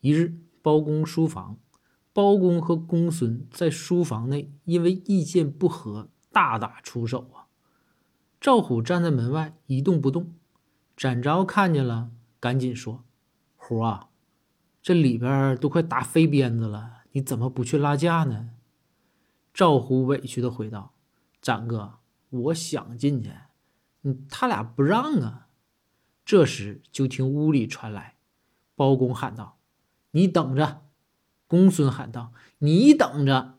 一日，包公书房，包公和公孙在书房内因为意见不合大打出手啊。赵虎站在门外一动不动，展昭看见了，赶紧说：“虎啊，这里边都快打飞鞭子了，你怎么不去拉架呢？”赵虎委屈的回道：“展哥，我想进去，嗯，他俩不让啊。”这时就听屋里传来，包公喊道：“你等着！”公孙喊道：“你等着！”